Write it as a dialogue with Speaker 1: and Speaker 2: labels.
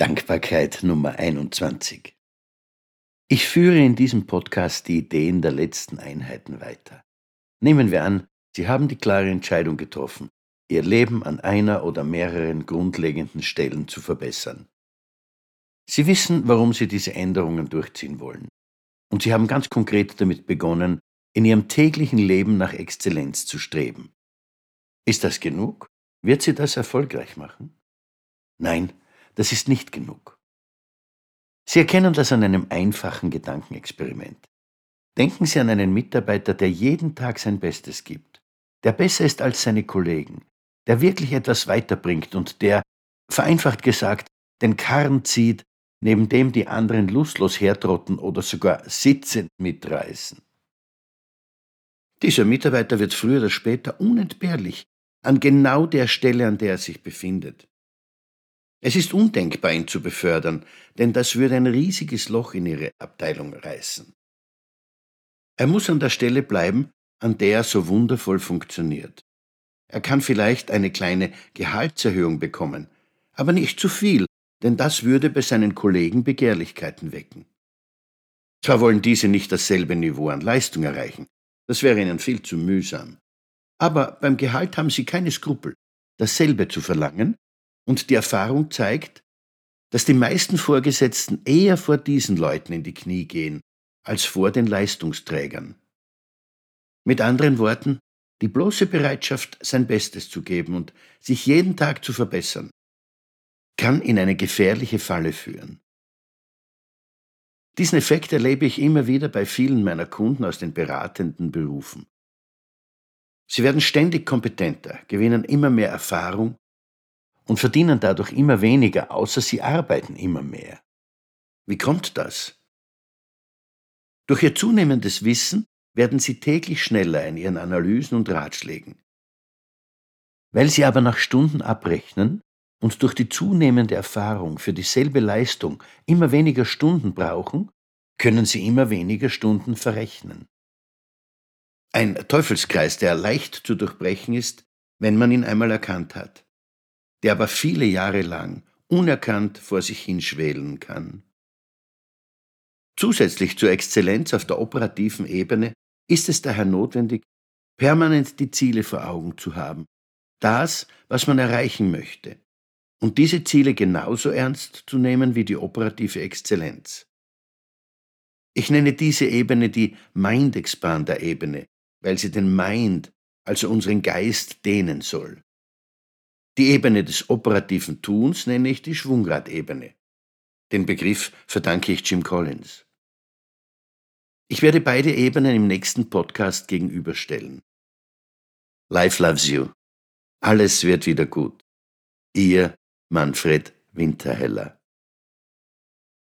Speaker 1: Dankbarkeit Nummer 21. Ich führe in diesem Podcast die Ideen der letzten Einheiten weiter. Nehmen wir an, Sie haben die klare Entscheidung getroffen, Ihr Leben an einer oder mehreren grundlegenden Stellen zu verbessern. Sie wissen, warum Sie diese Änderungen durchziehen wollen. Und Sie haben ganz konkret damit begonnen, in Ihrem täglichen Leben nach Exzellenz zu streben. Ist das genug? Wird Sie das erfolgreich machen? Nein, das ist nicht genug. Sie erkennen das an einem einfachen Gedankenexperiment. Denken Sie an einen Mitarbeiter, der jeden Tag sein Bestes gibt, der besser ist als seine Kollegen, der wirklich etwas weiterbringt und der, vereinfacht gesagt, den Karren zieht, neben dem die anderen lustlos hertrotten oder sogar sitzend mitreißen. Dieser Mitarbeiter wird früher oder später unentbehrlich an genau der Stelle, an der er sich befindet. Es ist undenkbar, ihn zu befördern, denn das würde ein riesiges Loch in ihre Abteilung reißen. Er muss an der Stelle bleiben, an der er so wundervoll funktioniert. Er kann vielleicht eine kleine Gehaltserhöhung bekommen, aber nicht zu viel, denn das würde bei seinen Kollegen Begehrlichkeiten wecken. Zwar wollen diese nicht dasselbe Niveau an Leistung erreichen, das wäre ihnen viel zu mühsam, aber beim Gehalt haben sie keine Skrupel, dasselbe zu verlangen, und die Erfahrung zeigt, dass die meisten Vorgesetzten eher vor diesen Leuten in die Knie gehen, als vor den Leistungsträgern. Mit anderen Worten, die bloße Bereitschaft, sein Bestes zu geben und sich jeden Tag zu verbessern, kann in eine gefährliche Falle führen. Diesen Effekt erlebe ich immer wieder bei vielen meiner Kunden aus den beratenden Berufen. Sie werden ständig kompetenter, gewinnen immer mehr Erfahrung und verdienen dadurch immer weniger, außer sie arbeiten immer mehr. Wie kommt das? Durch ihr zunehmendes Wissen werden sie täglich schneller in ihren Analysen und Ratschlägen. Weil sie aber nach Stunden abrechnen und durch die zunehmende Erfahrung für dieselbe Leistung immer weniger Stunden brauchen, können sie immer weniger Stunden verrechnen. Ein Teufelskreis, der leicht zu durchbrechen ist, wenn man ihn einmal erkannt hat der aber viele Jahre lang unerkannt vor sich hinschwelen kann. Zusätzlich zur Exzellenz auf der operativen Ebene ist es daher notwendig, permanent die Ziele vor Augen zu haben, das, was man erreichen möchte, und diese Ziele genauso ernst zu nehmen wie die operative Exzellenz. Ich nenne diese Ebene die Mind-Expander-Ebene, weil sie den Mind, also unseren Geist, dehnen soll. Die Ebene des operativen Tuns nenne ich die Schwungradebene. Den Begriff verdanke ich Jim Collins. Ich werde beide Ebenen im nächsten Podcast gegenüberstellen. Life loves you. Alles wird wieder gut. Ihr Manfred Winterheller.